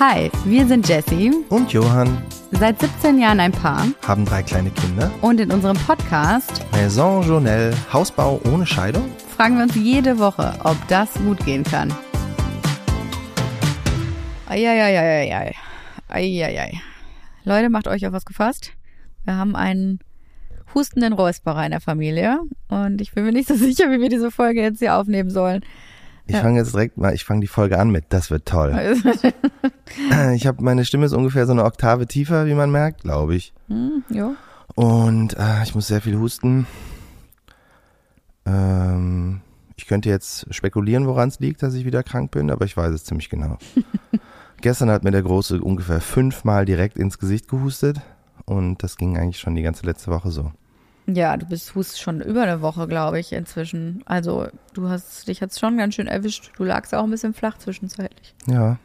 Hi, wir sind Jessie, Und Johann seit 17 Jahren ein Paar haben drei kleine Kinder. und in unserem Podcast Maison Journelle, Hausbau ohne Scheidung. fragen wir uns jede Woche, ob das gut gehen kann. Eieieiei. Eieiei. Leute, macht euch auf was gefasst. Wir haben einen hustenden Räusperer in der Familie und ich bin mir nicht so sicher, wie wir diese Folge jetzt hier aufnehmen sollen. Ich fange jetzt direkt mal, ich fange die Folge an mit, das wird toll. Ich habe, meine Stimme ist ungefähr so eine Oktave tiefer, wie man merkt, glaube ich. hm, jo. Und äh, ich muss sehr viel husten. Ähm, ich könnte jetzt spekulieren, woran es liegt, dass ich wieder krank bin, aber ich weiß es ziemlich genau. Gestern hat mir der Große ungefähr fünfmal direkt ins Gesicht gehustet und das ging eigentlich schon die ganze letzte Woche so. Ja, du bist hust schon über eine Woche, glaube ich, inzwischen. Also du hast dich jetzt schon ganz schön erwischt. Du lagst auch ein bisschen flach zwischenzeitlich. Ja,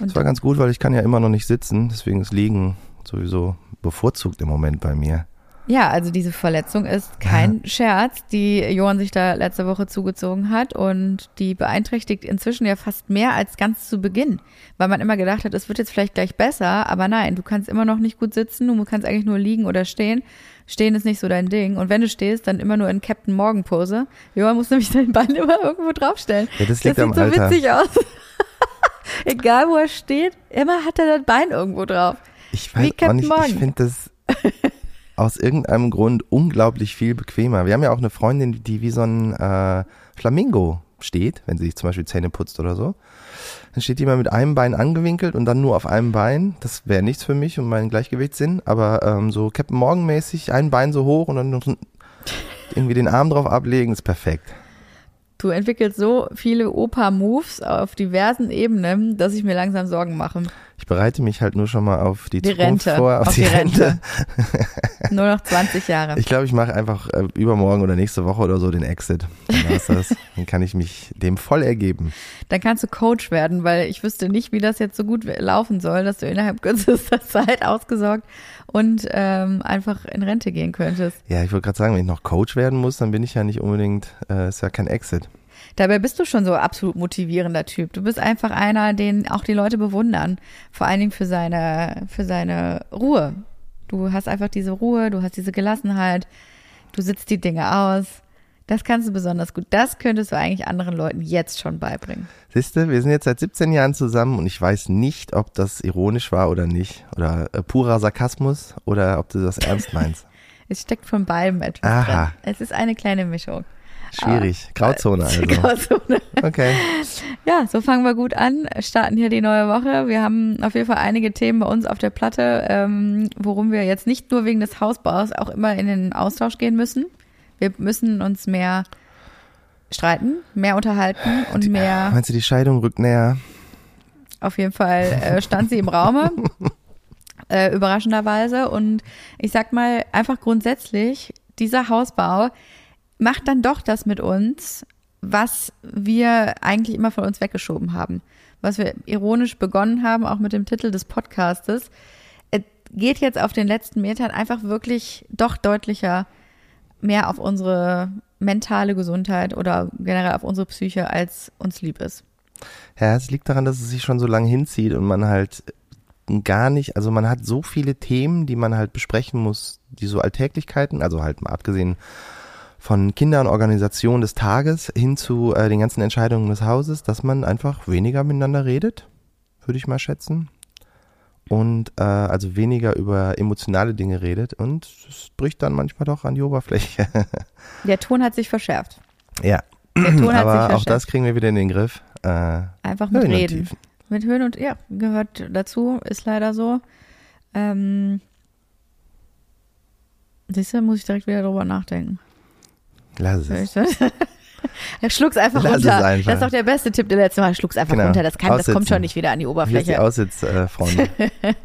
Und das war ganz gut, weil ich kann ja immer noch nicht sitzen, deswegen ist Liegen sowieso bevorzugt im Moment bei mir. Ja, also diese Verletzung ist kein Scherz, die Johann sich da letzte Woche zugezogen hat und die beeinträchtigt inzwischen ja fast mehr als ganz zu Beginn, weil man immer gedacht hat, es wird jetzt vielleicht gleich besser, aber nein, du kannst immer noch nicht gut sitzen, du kannst eigentlich nur liegen oder stehen. Stehen ist nicht so dein Ding und wenn du stehst, dann immer nur in Captain Morgan Pose. Johann muss nämlich sein Bein immer irgendwo draufstellen. Ja, das liegt das am sieht so Alter. witzig aus. Egal wo er steht, immer hat er das Bein irgendwo drauf. Ich Wie weiß auch Captain nicht, Morgan. ich finde das aus irgendeinem Grund unglaublich viel bequemer. Wir haben ja auch eine Freundin, die wie so ein äh, Flamingo steht, wenn sie sich zum Beispiel Zähne putzt oder so. Dann steht die immer mit einem Bein angewinkelt und dann nur auf einem Bein. Das wäre nichts für mich und meinen Gleichgewichtssinn. Aber ähm, so Captain Morgan mäßig, ein Bein so hoch und dann irgendwie den Arm drauf ablegen, ist perfekt. Du entwickelst so viele Opa-Moves auf diversen Ebenen, dass ich mir langsam Sorgen mache. Ich bereite mich halt nur schon mal auf die, Die Zukunft Rente, vor, auf, auf die, die Rente. Nur noch 20 Jahre. Ich glaube, ich mache einfach äh, übermorgen oder nächste Woche oder so den Exit. Dann. Dann kann ich mich dem voll ergeben. Dann kannst du Coach werden, weil ich wüsste nicht, wie das jetzt so gut laufen soll, dass du innerhalb kürzester Zeit ausgesorgt und ähm, einfach in Rente gehen könntest. Ja, ich wollte gerade sagen, wenn ich noch Coach werden muss, dann bin ich ja nicht unbedingt, äh, ist ja kein Exit. Dabei bist du schon so absolut motivierender Typ. Du bist einfach einer, den auch die Leute bewundern. Vor allen Dingen für seine, für seine Ruhe. Du hast einfach diese Ruhe, du hast diese Gelassenheit, du sitzt die Dinge aus. Das kannst du besonders gut. Das könntest du eigentlich anderen Leuten jetzt schon beibringen. Siehste, wir sind jetzt seit 17 Jahren zusammen und ich weiß nicht, ob das ironisch war oder nicht. Oder äh, purer Sarkasmus oder ob du das ernst meinst. Es steckt von beidem etwas Aha. drin. Es ist eine kleine Mischung. Schwierig. Grauzone also. Grauzone. Okay. Ja, so fangen wir gut an, starten hier die neue Woche. Wir haben auf jeden Fall einige Themen bei uns auf der Platte, ähm, worum wir jetzt nicht nur wegen des Hausbaus auch immer in den Austausch gehen müssen. Wir müssen uns mehr streiten, mehr unterhalten und mehr, Meinst du, die Scheidung rückt näher? auf jeden Fall äh, stand sie im Raume, äh, überraschenderweise. Und ich sag mal, einfach grundsätzlich, dieser Hausbau macht dann doch das mit uns, was wir eigentlich immer von uns weggeschoben haben. Was wir ironisch begonnen haben, auch mit dem Titel des Podcastes. Es geht jetzt auf den letzten Metern einfach wirklich doch deutlicher mehr auf unsere mentale Gesundheit oder generell auf unsere Psyche, als uns lieb ist. Ja, es liegt daran, dass es sich schon so lange hinzieht und man halt gar nicht, also man hat so viele Themen, die man halt besprechen muss, die so Alltäglichkeiten, also halt mal abgesehen von Kindern, Organisation des Tages hin zu äh, den ganzen Entscheidungen des Hauses, dass man einfach weniger miteinander redet, würde ich mal schätzen. Und äh, also weniger über emotionale Dinge redet und es bricht dann manchmal doch an die Oberfläche. Der Ton hat sich verschärft. ja, Der Ton hat sich aber auch das kriegen wir wieder in den Griff. Äh, Einfach mit Höhen und Reden. Mit Höhen und ja, gehört dazu, ist leider so. Ähm, siehst du, muss ich direkt wieder drüber nachdenken. Lass es. Schluck's einfach Lass runter. einfach. Das ist doch der beste Tipp der letzten Mal. Schluck's einfach Genau. runter. Das kann, das kommt schon nicht wieder an die Hier ist die Oberfläche. Aussitzfreunde.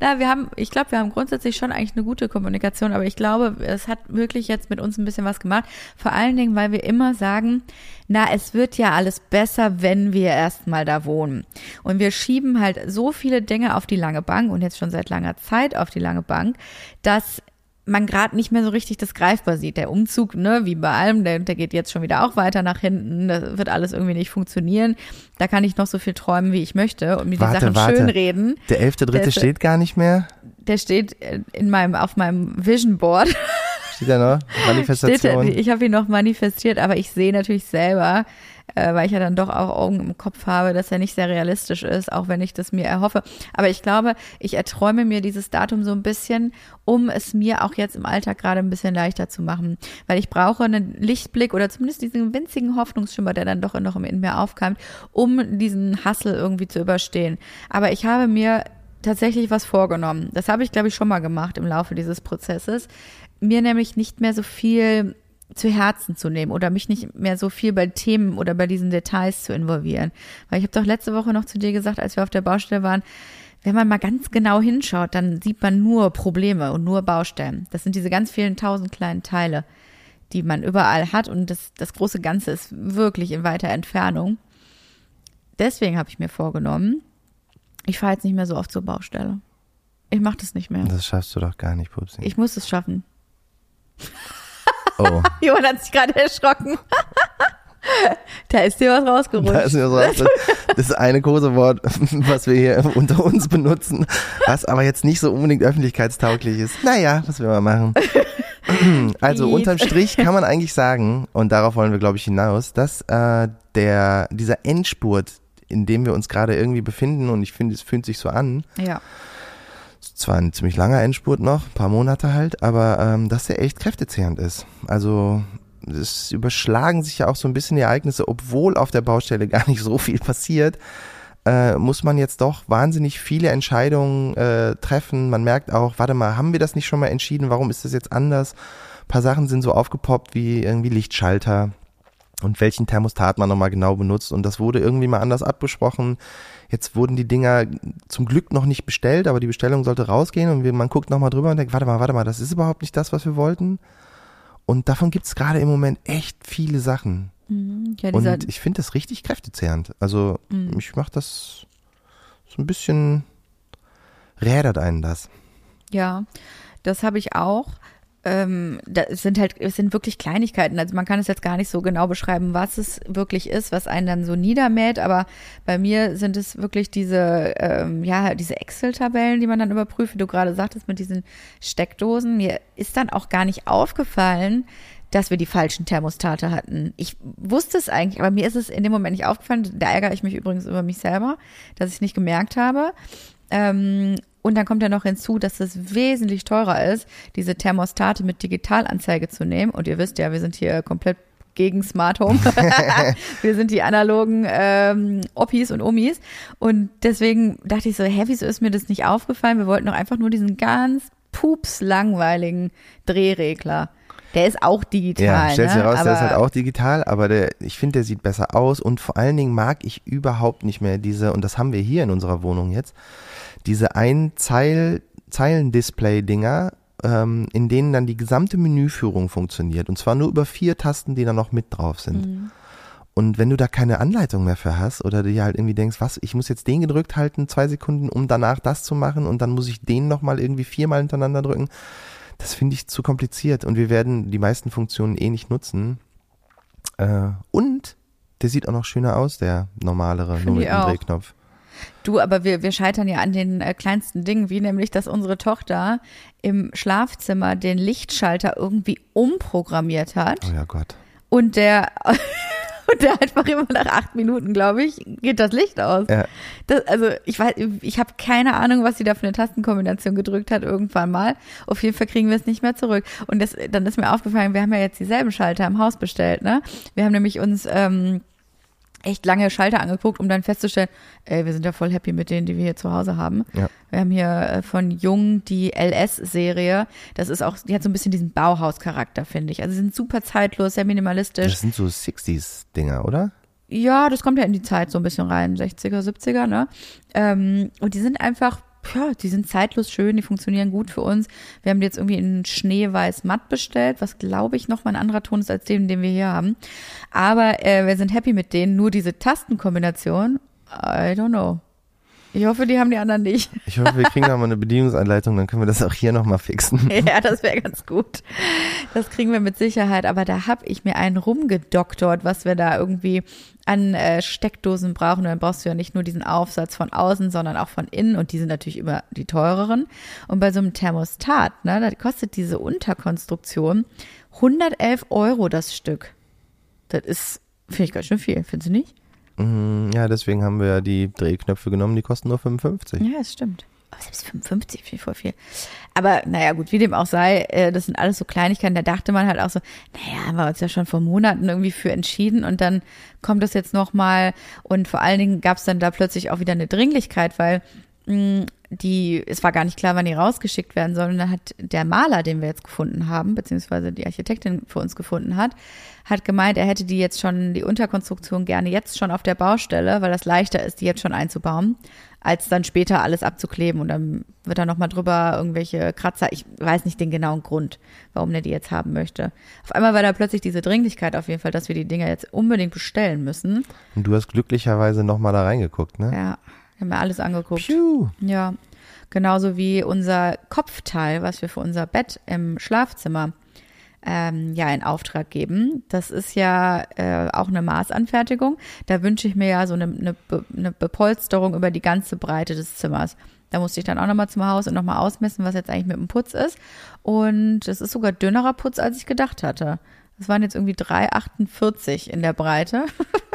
Na, wir haben, ich glaube, wir haben grundsätzlich schon eigentlich eine gute Kommunikation, aber ich glaube, es hat wirklich jetzt mit uns ein bisschen was gemacht. Vor allen Dingen, weil wir immer sagen, na, es wird ja alles besser, wenn wir erstmal da wohnen. Und wir schieben halt so viele Dinge auf die lange Bank und jetzt schon seit langer Zeit auf die lange Bank, dass man gerade nicht mehr so richtig das greifbar sieht. Der Umzug, ne, wie bei allem, der, der geht jetzt schon wieder auch weiter nach hinten. Das wird alles irgendwie nicht funktionieren. Da kann ich noch so viel träumen, wie ich möchte und mir Warte, die Sachen warte. schönreden. Der elfte Dritte steht gar nicht mehr. Der steht äh, in meinem, auf meinem Vision Board. Steht da noch? Steht, Manifestation. ich habe ihn noch manifestiert, aber ich sehe natürlich selber, äh, weil ich ja dann doch auch Augen im Kopf habe, dass er nicht sehr realistisch ist, auch wenn ich das mir erhoffe. Aber ich glaube, ich erträume mir dieses Datum so ein bisschen, um es mir auch jetzt im Alltag gerade ein bisschen leichter zu machen. Weil ich brauche einen Lichtblick oder zumindest diesen winzigen Hoffnungsschimmer, der dann doch noch in mir aufkeimt, um diesen Hassel irgendwie zu überstehen. Aber ich habe mir tatsächlich was vorgenommen. Das habe ich, glaube ich, schon mal gemacht im Laufe dieses Prozesses. Mir nämlich nicht mehr so viel zu Herzen zu nehmen oder mich nicht mehr so viel bei Themen oder bei diesen Details zu involvieren. Weil ich habe doch letzte Woche noch zu dir gesagt, als wir auf der Baustelle waren, wenn man mal ganz genau hinschaut, dann sieht man nur Probleme und nur Baustellen. Das sind diese ganz vielen tausend kleinen Teile, die man überall hat und das, das große Ganze ist wirklich in weiter Entfernung. Deswegen habe ich mir vorgenommen, ich fahre jetzt nicht mehr so oft zur Baustelle. Ich mache das nicht mehr. Das schaffst du doch gar nicht, Pupsi. Ich muss es schaffen. Oh, Johann hat sich gerade erschrocken. da ist dir was rausgerutscht. da ist mir so, das ist eine Kosewort, was wir hier unter uns benutzen, was aber jetzt nicht so unbedingt öffentlichkeitstauglich ist. Naja, was will man machen? Also unterm Strich kann man eigentlich sagen, und darauf wollen wir, glaube ich, hinaus, dass äh, der, dieser Endspurt, in dem wir uns gerade irgendwie befinden, und ich finde, es fühlt sich so an, ja. Zwar ein ziemlich langer Endspurt noch, ein paar Monate halt, aber ähm, dass der echt kräftezehrend ist. Also es überschlagen sich ja auch so ein bisschen die Ereignisse, obwohl auf der Baustelle gar nicht so viel passiert, äh, muss man jetzt doch wahnsinnig viele Entscheidungen äh, treffen. Man merkt auch, warte mal, haben wir das nicht schon mal entschieden? Warum ist das jetzt anders? Ein paar Sachen sind so aufgepoppt wie irgendwie Lichtschalter und welchen Thermostat man nochmal genau benutzt. Und das wurde irgendwie mal anders abgesprochen. Jetzt wurden die Dinger zum Glück noch nicht bestellt, aber die Bestellung sollte rausgehen und man guckt nochmal drüber und denkt, warte mal, warte mal, das ist überhaupt nicht das, was wir wollten. Und davon gibt's gerade im Moment echt viele Sachen. Mhm. Ja, Und ich finde das richtig kräftezehrend. Also Mhm. mich macht das so ein bisschen, rädert einen das. ja, das habe ich auch. Ähm, da es sind halt, es sind wirklich Kleinigkeiten. Also man kann es jetzt gar nicht so genau beschreiben, was es wirklich ist, was einen dann so niedermäht. Aber bei mir sind es wirklich diese, ähm, ja, diese Excel-Tabellen, die man dann überprüft, wie du gerade sagtest, mit diesen Steckdosen. Mir ist dann auch gar nicht aufgefallen, dass wir die falschen Thermostate hatten. Ich wusste es eigentlich, aber mir ist es in dem Moment nicht aufgefallen. Da ärgere ich mich übrigens über mich selber, dass ich es nicht gemerkt habe. Ähm, und dann kommt ja noch hinzu, dass es wesentlich teurer ist, diese Thermostate mit Digitalanzeige zu nehmen. Und ihr wisst ja, wir sind hier komplett gegen Smart Home. wir sind die analogen ähm, Oppis und Omis. Und deswegen dachte ich so, hä, wieso ist mir das nicht aufgefallen? Wir wollten doch einfach nur diesen ganz pups langweiligen Drehregler. Der ist auch digital. Ja, stellt sich ne? raus, der ist Aber- halt auch digital, aber der, ich finde, der sieht besser aus und vor allen Dingen mag ich überhaupt nicht mehr diese, und das haben wir hier in unserer Wohnung jetzt, diese Ein-Zeil, Zeilen-Display-Dinger, ähm, in denen dann die gesamte Menüführung funktioniert und zwar nur über vier Tasten, die da noch mit drauf sind. Mhm. Und wenn du da keine Anleitung mehr für hast oder dir halt irgendwie denkst, was, ich muss jetzt den gedrückt halten, zwei Sekunden, um danach das zu machen und dann muss ich den nochmal irgendwie viermal hintereinander drücken, das finde ich zu kompliziert und wir werden die meisten Funktionen eh nicht nutzen. Äh, und der sieht auch noch schöner aus, der normalere, nur mit dem. Drehknopf. Du, aber wir, wir scheitern ja an den äh, kleinsten Dingen, wie nämlich, dass unsere Tochter im Schlafzimmer den Lichtschalter irgendwie umprogrammiert hat Oh ja Gott. und der, und der einfach immer nach acht Minuten, glaube ich, geht das Licht aus. Ja. Das, also ich weiß, ich habe keine Ahnung, was sie da für eine Tastenkombination gedrückt hat irgendwann mal. Auf jeden Fall kriegen wir es nicht mehr zurück. Und das, dann ist mir aufgefallen, wir haben ja jetzt dieselben Schalter im Haus bestellt, ne? Wir haben nämlich uns ähm, echt lange Schalter angeguckt, um dann festzustellen, ey, wir sind ja voll happy mit denen, die wir hier zu Hause haben. Ja. Wir haben hier äh, von Jung die LS-Serie. Das ist auch, die hat so ein bisschen diesen Bauhaus-Charakter, finde ich. Also sie sind super zeitlos, sehr minimalistisch. Das sind so 60s-Dinger, oder? Ja, das kommt ja in die Zeit so ein bisschen rein, 60er, 70er, ne? Ähm, und die sind einfach, ja, die sind zeitlos schön, die funktionieren gut für uns. Wir haben die jetzt irgendwie in schneeweiß matt bestellt, was glaube ich noch mal ein anderer Ton ist als den, den wir hier haben. Aber äh, wir sind happy mit denen. Nur diese Tastenkombination, I don't know. Ich hoffe, die haben die anderen nicht. Ich hoffe, wir kriegen da mal eine Bedienungsanleitung, dann können wir das auch hier nochmal fixen. ja, das wäre ganz gut. Das kriegen wir mit Sicherheit. Aber da habe ich mir einen rumgedoktort, was wir da irgendwie an äh, Steckdosen brauchen. Und dann brauchst du ja nicht nur diesen Aufsatz von außen, sondern auch von innen. Und die sind natürlich immer die teureren. Und bei so einem Thermostat, ne, da kostet diese Unterkonstruktion 111 Euro das Stück. Das ist, finde ich ganz schön viel, findest du nicht? Mm, Ja, deswegen haben wir ja die Drehknöpfe genommen, die kosten nur 55. Ja, das stimmt. Aber selbst 55 finde ich voll viel. Aber naja, gut, wie dem auch sei, äh, das sind alles so Kleinigkeiten. Da dachte man halt auch so, naja, haben wir uns ja schon vor Monaten irgendwie für entschieden und dann kommt das jetzt nochmal. Und vor allen Dingen gab es dann da plötzlich auch wieder eine Dringlichkeit, weil mh, die, es war gar nicht klar, wann die rausgeschickt werden sollen. Und dann hat der Maler, den wir jetzt gefunden haben, beziehungsweise die Architektin für uns gefunden hat, hat gemeint, er hätte die jetzt schon, die Unterkonstruktion gerne jetzt schon auf der Baustelle, weil das leichter ist, die jetzt schon einzubauen, als dann später alles abzukleben. Und dann wird da nochmal drüber irgendwelche Kratzer. Ich weiß nicht den genauen Grund, warum der die jetzt haben möchte. Auf einmal war da plötzlich diese Dringlichkeit auf jeden Fall, dass wir die Dinger jetzt unbedingt bestellen müssen. Und du hast glücklicherweise nochmal da reingeguckt, ne? Ja, haben mir alles angeguckt. Piu. Ja, genauso wie unser Kopfteil, was wir für unser Bett im Schlafzimmer ähm, ja in Auftrag geben. Das ist ja äh, auch eine Maßanfertigung. Da wünsche ich mir ja so eine, eine, Be- eine Bepolsterung über die ganze Breite des Zimmers. Da musste ich dann auch nochmal zum Haus und nochmal ausmessen, was jetzt eigentlich mit dem Putz ist. Und es ist sogar dünnerer Putz, als ich gedacht hatte. Das waren jetzt irgendwie 3,48 in der Breite.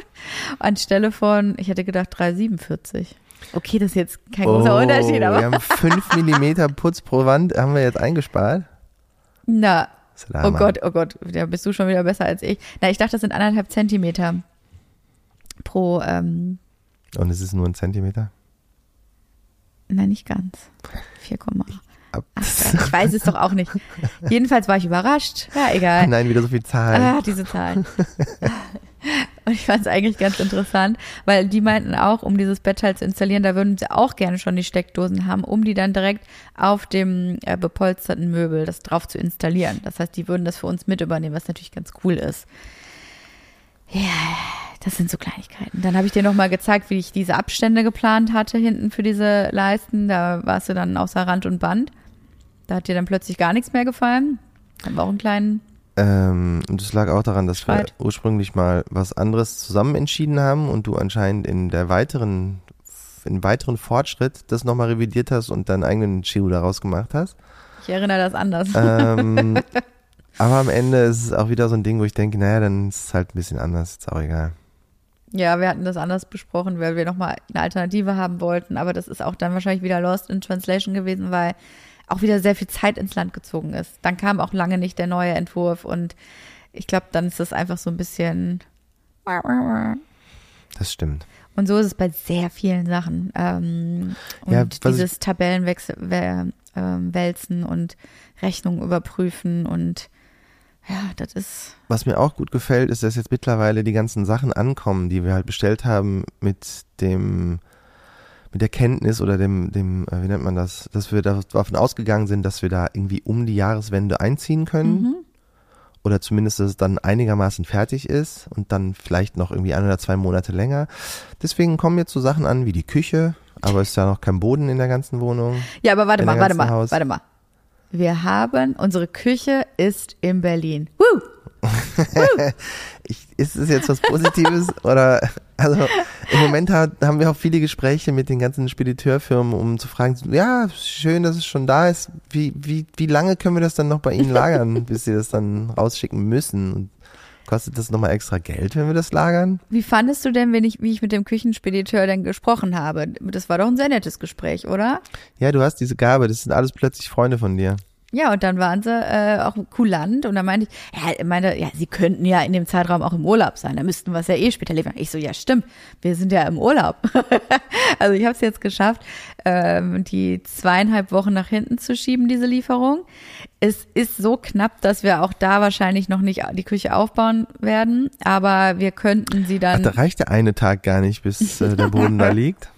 Anstelle von, ich hätte gedacht 3,47. Okay, das ist jetzt kein großer Unterschied, aber. Oh, Wir haben 5 Millimeter Putz pro Wand, haben wir jetzt eingespart. Na, oh. Gott, oh Gott, da bist du schon wieder besser als ich. Na, ich dachte, das sind anderthalb Zentimeter pro, ähm, Und es ist nur ein Zentimeter. nein, nicht ganz. 4, Ab- Ach, ich weiß es doch auch nicht. Jedenfalls war ich überrascht. Ja, egal. Nein, wieder so viel Zahlen. Ah, diese Zahlen. Und ich fand es eigentlich ganz interessant, weil die meinten auch, um dieses Bett halt zu installieren, da würden sie auch gerne schon die Steckdosen haben, um die dann direkt auf dem äh, bepolsterten Möbel das drauf zu installieren. Das heißt, die würden das für uns mit übernehmen, was natürlich ganz cool ist. Ja, das sind so Kleinigkeiten. Dann habe ich dir nochmal gezeigt, wie ich diese Abstände geplant hatte hinten für diese Leisten. Da warst du dann außer Rand und Band. Da hat dir dann plötzlich gar nichts mehr gefallen. Haben wir auch einen kleinen Ähm, und das lag auch daran, dass Streit. wir ursprünglich mal was anderes zusammen entschieden haben und du anscheinend in der weiteren, in weiteren Fortschritt das nochmal revidiert hast und deinen eigenen Chiru daraus gemacht hast. Ich erinnere das anders. Ähm, aber am Ende ist es auch wieder so ein Ding, wo ich denke, naja, dann ist es halt ein bisschen anders, ist auch egal. Ja, wir hatten das anders besprochen, weil wir nochmal eine Alternative haben wollten. Aber das ist auch dann wahrscheinlich wieder Lost in Translation gewesen, weil auch wieder sehr viel Zeit ins Land gezogen ist. Dann kam auch lange nicht der neue Entwurf und ich glaube, dann ist das einfach so ein bisschen. Das stimmt. Und so ist es bei sehr vielen Sachen. Ähm, und Ja, dieses Tabellenwechsel, wä- ähm, wälzen und Rechnungen überprüfen und ja, das ist. Was mir auch gut gefällt, ist, dass jetzt mittlerweile die ganzen Sachen ankommen, die wir halt bestellt haben mit dem, mit der Kenntnis oder dem, dem, äh, wie nennt man das, dass wir davon ausgegangen sind, dass wir da irgendwie um die Jahreswende einziehen können. Mhm. Oder zumindest, dass es dann einigermaßen fertig ist und dann vielleicht noch irgendwie ein oder zwei Monate länger. Deswegen kommen jetzt so Sachen an wie die Küche, aber es ist ja noch kein Boden in der ganzen Wohnung. Ja, aber warte mal, warte mal, Haus. warte mal. Wir haben, unsere Küche ist in Berlin. Woo! Ich, ist es jetzt was Positives oder also im Moment hat, haben wir auch viele Gespräche mit den ganzen Spediteurfirmen, um zu fragen, ja, schön, dass es schon da ist. Wie, wie, wie lange können wir das dann noch bei Ihnen lagern, bis Sie das dann rausschicken müssen? Und kostet das nochmal extra Geld, wenn wir das lagern? Wie fandest du denn, wenn ich, wie ich mit dem Küchenspediteur denn gesprochen habe? Das war doch ein sehr nettes Gespräch, oder? Ja, du hast diese Gabe, das sind alles plötzlich Freunde von dir. Ja, und dann waren sie äh, auch kulant und dann meinte ich, ja, ich meinte, ja, sie könnten ja in dem Zeitraum auch im Urlaub sein, da müssten wir es ja eh später liefern. Ich so, ja, stimmt, wir sind ja im Urlaub. also ich habe es jetzt geschafft, ähm, die zweieinhalb Wochen nach hinten zu schieben, diese Lieferung. Es ist so knapp, dass wir auch da wahrscheinlich noch nicht die Küche aufbauen werden, aber wir könnten sie Ach, dann. da reicht der eine Tag gar nicht, bis äh, der Boden da liegt.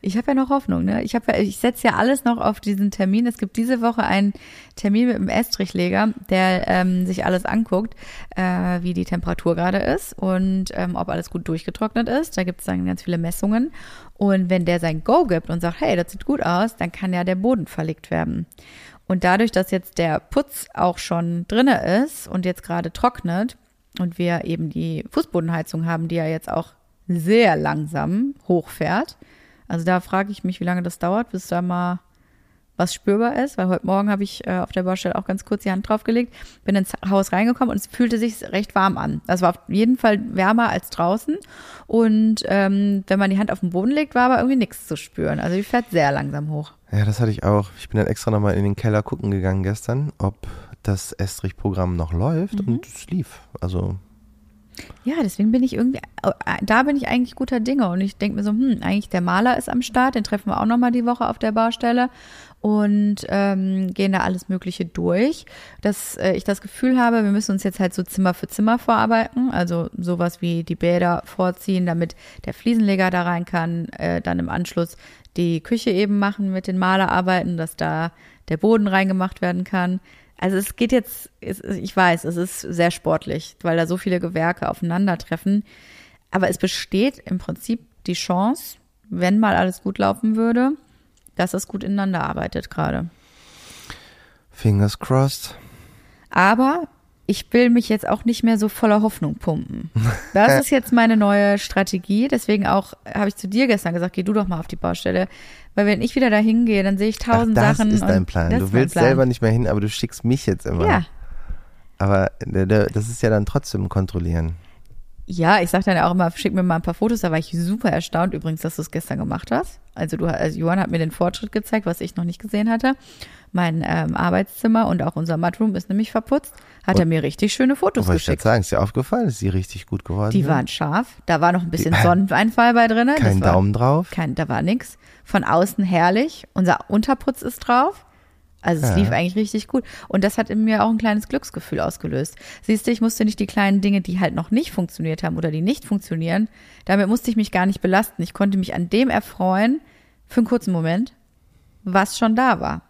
Ich habe ja noch Hoffnung, ne? Ich habe ja, ich setze ja alles noch auf diesen Termin. Es gibt diese Woche einen Termin mit dem Estrichleger, der ähm, sich alles anguckt, äh, wie die Temperatur gerade ist und ähm, ob alles gut durchgetrocknet ist. Da gibt es dann ganz viele Messungen. Und wenn der sein Go gibt und sagt, hey, das sieht gut aus, dann kann ja der Boden verlegt werden. Und dadurch, dass jetzt der Putz auch schon drinne ist und jetzt gerade trocknet und wir eben die Fußbodenheizung haben, die ja jetzt auch sehr langsam hochfährt. Also da frage ich mich, wie lange das dauert, bis da mal was spürbar ist, weil heute Morgen habe ich äh, auf der Baustelle auch ganz kurz die Hand draufgelegt, bin ins Haus reingekommen und es fühlte sich recht warm an. Das war auf jeden Fall wärmer als draußen und ähm, wenn man die Hand auf den Boden legt, war aber irgendwie nichts zu spüren. Also die fährt sehr langsam hoch. Ja, das hatte ich auch. Ich bin dann extra nochmal in den Keller gucken gegangen gestern, ob das Estrich-Programm noch läuft Mhm. und es lief. Also Ja, deswegen bin ich irgendwie, da bin ich eigentlich guter Dinge und ich denke mir so, hm, eigentlich der Maler ist am Start, den treffen wir auch nochmal die Woche auf der Baustelle und ähm, gehen da alles Mögliche durch, dass äh, ich das Gefühl habe, wir müssen uns jetzt halt so Zimmer für Zimmer vorarbeiten, also sowas wie die Bäder vorziehen, damit der Fliesenleger da rein kann, äh, dann im Anschluss die Küche eben machen mit den Malerarbeiten, dass da der Boden reingemacht werden kann. Also es geht jetzt, ich weiß, es ist sehr sportlich, weil da so viele Gewerke aufeinandertreffen. Aber es besteht im Prinzip die Chance, wenn mal alles gut laufen würde, dass es gut ineinander arbeitet gerade. fingers crossed. Aber ich will mich jetzt auch nicht mehr so voller Hoffnung pumpen. Das ist jetzt meine neue Strategie. Deswegen auch habe ich zu dir gestern gesagt, geh du doch mal auf die Baustelle. Weil wenn ich wieder da hingehe, dann sehe ich Ach, tausend das Sachen. ist dein Plan. das Du willst Plan. selber nicht mehr hin, aber du schickst mich jetzt immer. Ja. Aber der, das ist ja dann trotzdem kontrollieren. Ja, ich sag dann auch immer, schick mir mal ein paar Fotos. Da war ich super erstaunt übrigens, dass du es gestern gemacht hast. Also du, also Johann hat mir den Fortschritt gezeigt, was ich noch nicht gesehen hatte. Mein ähm, Arbeitszimmer und auch unser Mudroom ist nämlich verputzt. Hat er mir richtig schöne Fotos Aber ich geschickt. sagen, ist dir aufgefallen, ist die richtig gut geworden? Die sind? waren scharf. Da war noch ein bisschen Sonneneinfall bei drinne. Kein war, Daumen drauf. Kein, da war nix. Von außen herrlich. Unser Unterputz ist drauf. Also es Ja. lief eigentlich richtig gut. Und das hat in mir auch ein kleines Glücksgefühl ausgelöst. Siehst du, ich musste nicht die kleinen Dinge, die halt noch nicht funktioniert haben oder die nicht funktionieren, damit musste ich mich gar nicht belasten. Ich konnte mich an dem erfreuen, für einen kurzen Moment, was schon da war.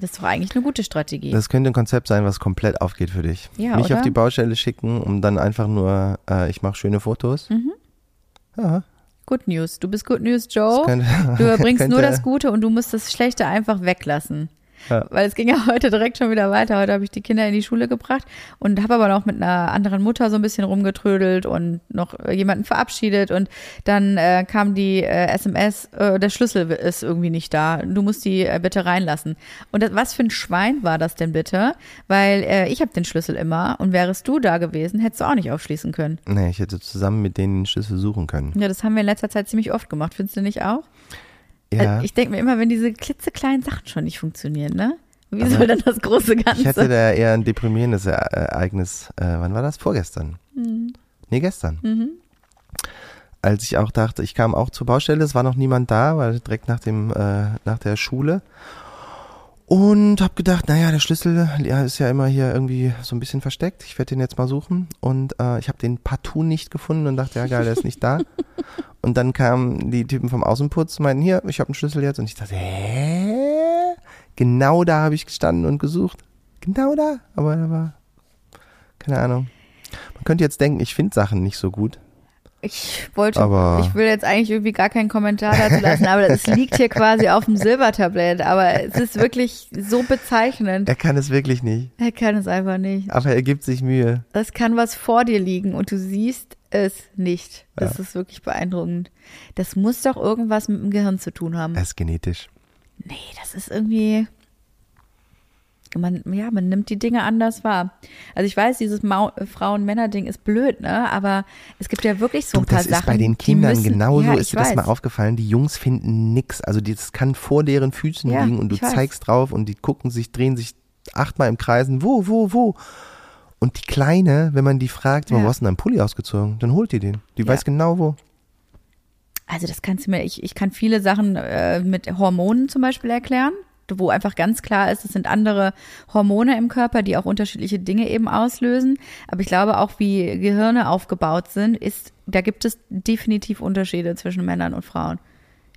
Das ist doch eigentlich eine gute Strategie. Das könnte ein Konzept sein, was komplett aufgeht für dich. Ja, Mich oder? auf die Baustelle schicken, um dann einfach nur, äh, ich mache schöne Fotos. Mhm. Ja, Good News. Du bist Good News Joe. könnte, Du bringst nur das Gute und du musst das Schlechte einfach weglassen. Ja. Weil es ging ja heute direkt schon wieder weiter. Heute habe ich die Kinder in die Schule gebracht und habe aber noch mit einer anderen Mutter so ein bisschen rumgetrödelt und noch jemanden verabschiedet und dann äh, kam die äh, SMS, äh, der Schlüssel ist irgendwie nicht da. Du musst die äh, bitte reinlassen. Und das, was für ein Schwein war das denn bitte? Weil äh, ich habe den Schlüssel immer und wärest du da gewesen, hättest du auch nicht aufschließen können. Nee, ich hätte zusammen mit denen den Schlüssel suchen können. Ja, das haben wir in letzter Zeit ziemlich oft gemacht. Findest du nicht auch? Ja, Also ich denke mir immer, wenn diese klitzekleinen Sachen schon nicht funktionieren, ne? Wie Aber soll denn das große Ganze? ich hatte da eher ein deprimierendes Ere- Ereignis. Äh, wann war das? Vorgestern. Nee, gestern. Mhm. Als ich auch dachte, ich kam auch zur Baustelle, es war noch niemand da, weil direkt nach dem äh, nach der Schule. Und habe gedacht, naja, der Schlüssel ja, ist ja immer hier irgendwie so ein bisschen versteckt. Ich werde den jetzt mal suchen. Und äh, ich habe den partout nicht gefunden und dachte, ja geil, der ist nicht da. Und dann kamen die Typen vom Außenputz, meinten, hier, ich habe einen Schlüssel jetzt. Und ich dachte, hä? Genau da habe ich gestanden und gesucht. Genau da. Aber da war, keine Ahnung. Man könnte jetzt denken, ich finde Sachen nicht so gut. Ich wollte, Aber- ich will jetzt eigentlich irgendwie gar keinen Kommentar dazu lassen, aber es liegt hier quasi auf dem Silbertablett. Aber es ist wirklich so bezeichnend. Er kann es wirklich nicht. Er kann es einfach nicht. Aber er gibt sich Mühe. Es kann was vor dir liegen und du siehst es nicht. Das Ja. ist wirklich beeindruckend. Das muss doch irgendwas mit dem Gehirn zu tun haben. Er ist genetisch. Nee, das ist irgendwie. Man, ja, man nimmt die Dinge anders wahr. Also ich weiß, dieses Frauen-Männer-Ding ist blöd, ne? Aber es gibt ja wirklich so Du, ein paar das Sachen. ist bei den Kindern müssen, genauso. Ja, ist dir das mal aufgefallen? Die Jungs finden nix. Also das kann vor deren Füßen Ja, liegen und du ich weiß. zeigst drauf und die gucken sich, drehen sich achtmal im Kreisen. Wo, wo, wo? Und die Kleine, wenn man die fragt, Ja. wo hast du denn deinen Pulli ausgezogen? Dann holt die den. Die Ja. weiß genau wo. Also das kannst du mir, ich, ich kann viele Sachen äh, mit Hormonen zum Beispiel erklären, wo einfach ganz klar ist, es sind andere Hormone im Körper, die auch unterschiedliche Dinge eben auslösen. Aber ich glaube auch, wie Gehirne aufgebaut sind, ist, da gibt es definitiv Unterschiede zwischen Männern und Frauen.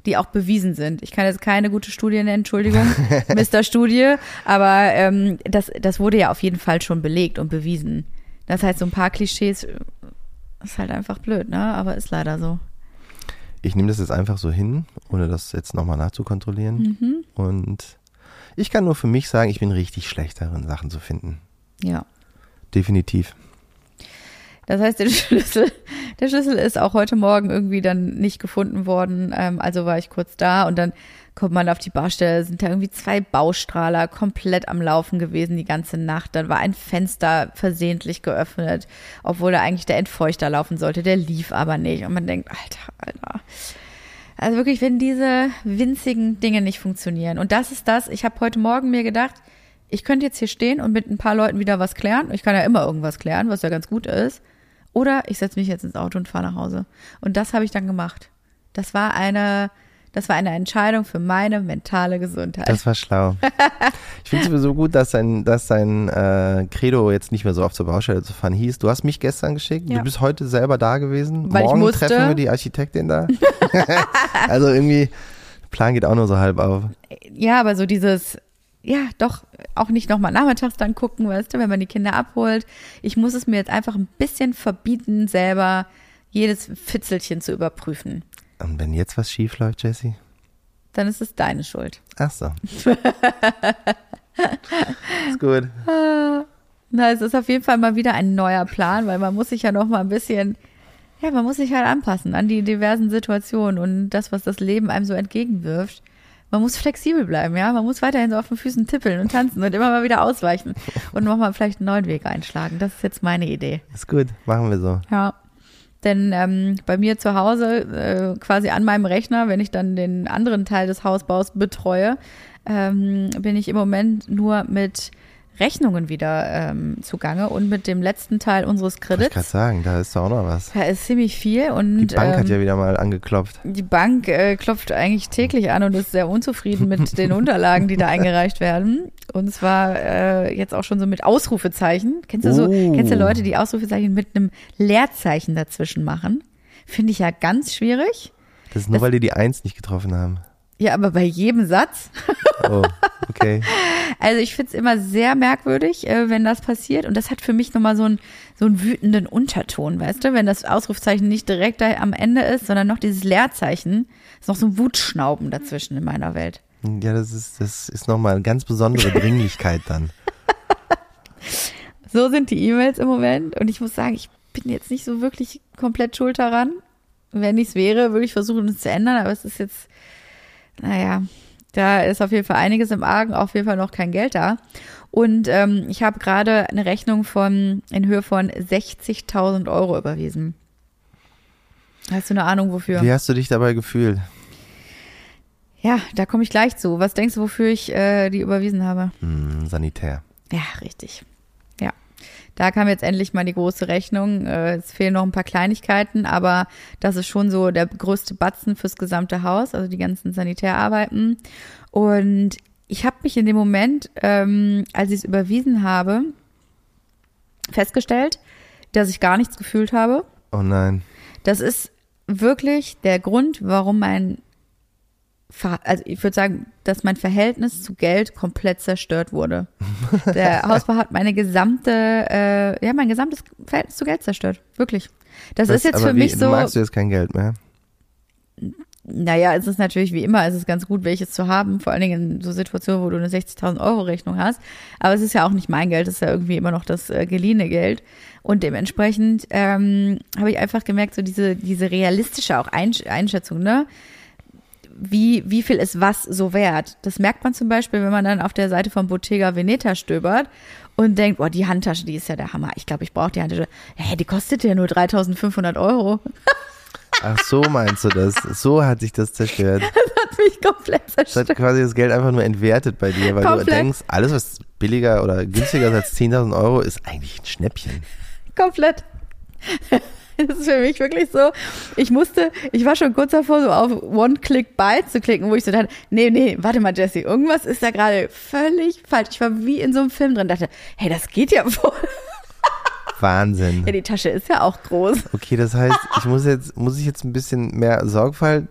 die auch bewiesen sind. Ich kann jetzt keine gute Studie nennen, Entschuldigung, Mr. Studie, aber ähm, das, das wurde ja auf jeden Fall schon belegt und bewiesen. Das heißt, so ein paar Klischees äh, ist halt einfach blöd, ne? Aber ist leider so. Ich nehme das jetzt einfach so hin, ohne das jetzt nochmal nachzukontrollieren. Mhm. Und ich kann nur für mich sagen, ich bin richtig schlecht darin, Sachen zu finden. Ja. Definitiv. Das heißt, der Schlüssel, der Schlüssel ist auch heute Morgen irgendwie dann nicht gefunden worden. Ähm, also war ich kurz da und dann kommt man auf die Baustelle, sind da irgendwie zwei Baustrahler komplett am Laufen gewesen die ganze Nacht. Dann war ein Fenster versehentlich geöffnet, obwohl da eigentlich der Entfeuchter laufen sollte. Der lief aber nicht. Und man denkt, Alter, Alter. Also wirklich, wenn diese winzigen Dinge nicht funktionieren. Und das ist das, ich habe heute Morgen mir gedacht, ich könnte jetzt hier stehen und mit ein paar Leuten wieder was klären. Ich kann ja immer irgendwas klären, was ja ganz gut ist. Oder ich setze mich jetzt ins Auto und fahre nach Hause. Und das habe ich dann gemacht. Das war eine, das war eine Entscheidung für meine mentale Gesundheit. Das war schlau. ich finde es sowieso gut, dass dein, dass dein äh, Credo jetzt nicht mehr so oft zur Baustelle zu fahren hieß. Du hast mich gestern geschickt. Ja. Du bist heute selber da gewesen. Weil ich Morgen treffen wir die Architektin da. also irgendwie, der Plan geht auch nur so halb auf. ja, aber so dieses, ja, doch auch nicht nochmal nachmittags dann gucken, weißt du, wenn man die Kinder abholt. Ich muss es mir jetzt einfach ein bisschen verbieten, selber jedes Fitzelchen zu überprüfen. Und wenn jetzt was schief läuft, Jessie? Dann ist es deine Schuld. Ach so. ist gut. Na, es ist auf jeden Fall mal wieder ein neuer Plan, weil man muss sich ja noch mal ein bisschen, ja, man muss sich halt anpassen an die diversen Situationen und das, was das Leben einem so entgegenwirft. Man muss flexibel bleiben, ja. Man muss weiterhin so auf den Füßen tippeln und tanzen und immer mal wieder ausweichen und nochmal vielleicht einen neuen Weg einschlagen. Das ist jetzt meine Idee. Ist gut. Machen wir so. Ja. Denn ähm, bei mir zu Hause, äh, quasi an meinem Rechner, wenn ich dann den anderen Teil des Hausbaus betreue, ähm, bin ich im Moment nur mit Rechnungen wieder ähm, zugange und mit dem letzten Teil unseres Wollte ich gerade Kredits. sagen, da ist doch auch noch was. Da ist ziemlich viel und Die Bank ähm, hat ja wieder mal angeklopft. die Bank äh, klopft eigentlich täglich an und ist sehr unzufrieden mit den Unterlagen, die da eingereicht werden. Und zwar äh, jetzt auch schon so mit Ausrufezeichen. Kennst du so, Oh. kennst du Leute, die Ausrufezeichen mit einem Leerzeichen dazwischen machen? Finde ich ja ganz schwierig. Das ist nur, das- weil die die Eins nicht getroffen haben. Ja, aber bei jedem Satz. Oh, okay. Also ich find's immer sehr merkwürdig, äh, wenn das passiert. Und das hat für mich nochmal so einen, so einen wütenden Unterton, weißt du? Wenn das Ausrufzeichen nicht direkt da am Ende ist, sondern noch dieses Leerzeichen. Ist noch so ein Wutschnauben dazwischen in meiner Welt. Ja, das ist, das ist nochmal eine ganz besondere Dringlichkeit dann. So sind die E-Mails im Moment. Und ich muss sagen, ich bin jetzt nicht so wirklich komplett schuld daran. Wenn ich's wäre, würde ich versuchen, es zu ändern. Aber es ist jetzt, naja, da ist auf jeden Fall einiges im Argen, auf jeden Fall noch kein Geld da. Und ähm, ich habe gerade eine Rechnung von in Höhe von 60.000 Euro überwiesen. Hast du eine Ahnung, wofür? Wie hast du dich dabei gefühlt? Ja, da komme ich gleich zu. Was denkst du, wofür ich äh, die überwiesen habe? Hm, sanitär. Ja, richtig. Da kam jetzt endlich mal die große Rechnung. Äh, Es fehlen noch ein paar Kleinigkeiten, aber das ist schon so der größte Batzen fürs gesamte Haus, also die ganzen Sanitärarbeiten. Und ich habe mich in dem Moment, ähm, als ich es überwiesen habe, festgestellt, dass ich gar nichts gefühlt habe. Oh nein. Das ist wirklich der Grund, warum mein, also ich würde sagen, dass mein Verhältnis zu Geld komplett zerstört wurde. Der Hausbau hat meine gesamte, äh, ja, mein gesamtes Verhältnis zu Geld zerstört. Wirklich. Das Was- ist jetzt für wie, mich so. Magst du jetzt kein Geld mehr? Naja, es ist natürlich wie immer, es ist ganz gut, welches zu haben, vor allen Dingen in so Situationen, wo du eine 60.000 Euro Rechnung hast. Aber es ist ja auch nicht mein Geld, es ist ja irgendwie immer noch das äh, geliehene Geld. Und dementsprechend ähm, habe ich einfach gemerkt, so diese, diese realistische auch Einsch Einschätzung, ne? Wie, wie viel ist was so wert? Das merkt man zum Beispiel, wenn man dann auf der Seite von Bottega Veneta stöbert und denkt, boah, die Handtasche, die ist ja der Hammer. Ich glaube, ich brauche die Handtasche. Hä, die kostet ja nur 3.500 Euro. Ach so meinst du das? So hat sich das zerstört. hat mich komplett Das hat zerstört. quasi das Geld einfach nur entwertet bei dir, weil du Komplett. denkst, alles was billiger oder günstiger ist als 10.000 Euro ist eigentlich ein Schnäppchen. Komplett. Das ist für mich wirklich so. Ich musste, ich war schon kurz davor, so auf One-Click-Buy zu klicken, wo ich so dachte, nee, nee, warte mal, Jesse, irgendwas ist da gerade völlig falsch. Ich war wie in so einem Film drin, dachte, hey, das geht ja wohl. Wahnsinn. Ja, die Tasche ist ja auch groß. Okay, das heißt, ich muss jetzt, muss ich jetzt ein bisschen mehr Sorgfalt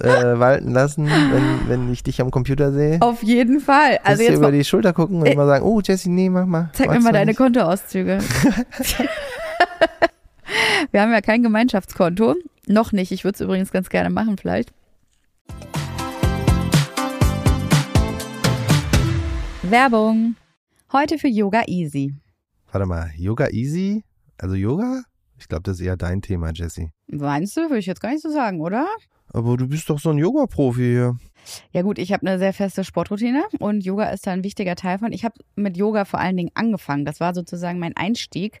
äh, walten lassen, wenn, wenn ich dich am Computer sehe? Auf jeden Fall. Also jetzt über mal, die Schulter gucken und Äh, immer sagen, oh Jessie, nee, mach mal. zeig mir mal deine nicht? Kontoauszüge. Wir haben ja kein Gemeinschaftskonto. Noch nicht. Ich würde es übrigens ganz gerne machen, vielleicht. Werbung. Heute für Yoga Easy. Warte mal, Yoga Easy? Also Yoga? Ich glaube, das ist eher dein Thema, Jessie. Meinst du? Würde ich jetzt gar nicht so sagen, oder? Aber du bist doch so ein Yoga-Profi hier. Ja gut, ich habe eine sehr feste Sportroutine und Yoga ist da ein wichtiger Teil von. Ich habe mit Yoga vor allen Dingen angefangen. Das war sozusagen mein Einstieg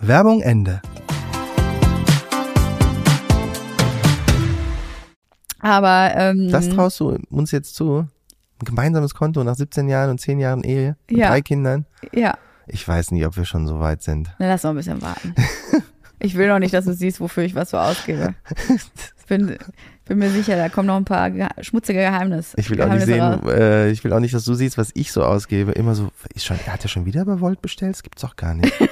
Werbung Ende. Aber ähm, Das traust du uns jetzt zu? Ein gemeinsames Konto nach 17 Jahren und 10 Jahren Ehe und Ja. drei Kindern? ja, Ich weiß nicht, ob wir schon so weit sind. Na, lass noch ein bisschen warten. Ich will noch nicht, dass du siehst, wofür ich was so ausgebe. Ich bin, bin mir sicher, da kommen noch ein paar geha schmutzige Geheimnisse. Ich will auch nicht Geheimnisse sehen, äh, ich will auch nicht, dass du siehst, was ich so ausgebe. Immer so, ist schon, er hat ja schon wieder bei Volt bestellt? Das gibt's doch gar nicht.